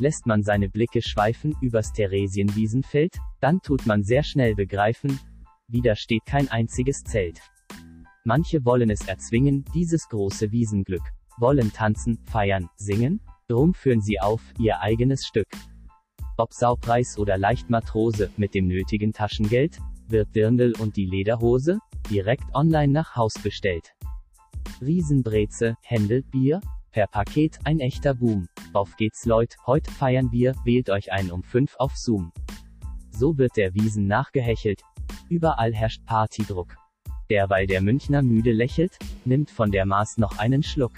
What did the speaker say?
Lässt man seine Blicke schweifen übers Theresienwiesenfeld, dann tut man sehr schnell begreifen, wieder steht kein einziges Zelt. Manche wollen es erzwingen, dieses große Wiesenglück, wollen tanzen, feiern, singen, drum führen sie auf, ihr eigenes Stück. Ob Saupreis oder Leichtmatrose, mit dem nötigen Taschengeld, wird Dirndl und die Lederhose, direkt online nach Haus bestellt. Riesenbreze, Händel, Bier, per Paket, ein echter Boom. Auf geht's Leut, heute feiern wir, wählt euch ein um 5 auf Zoom. So wird der Wiesen nachgehechelt. Überall herrscht Partydruck. Derweil der Münchner müde lächelt, nimmt von der Maß noch einen Schluck.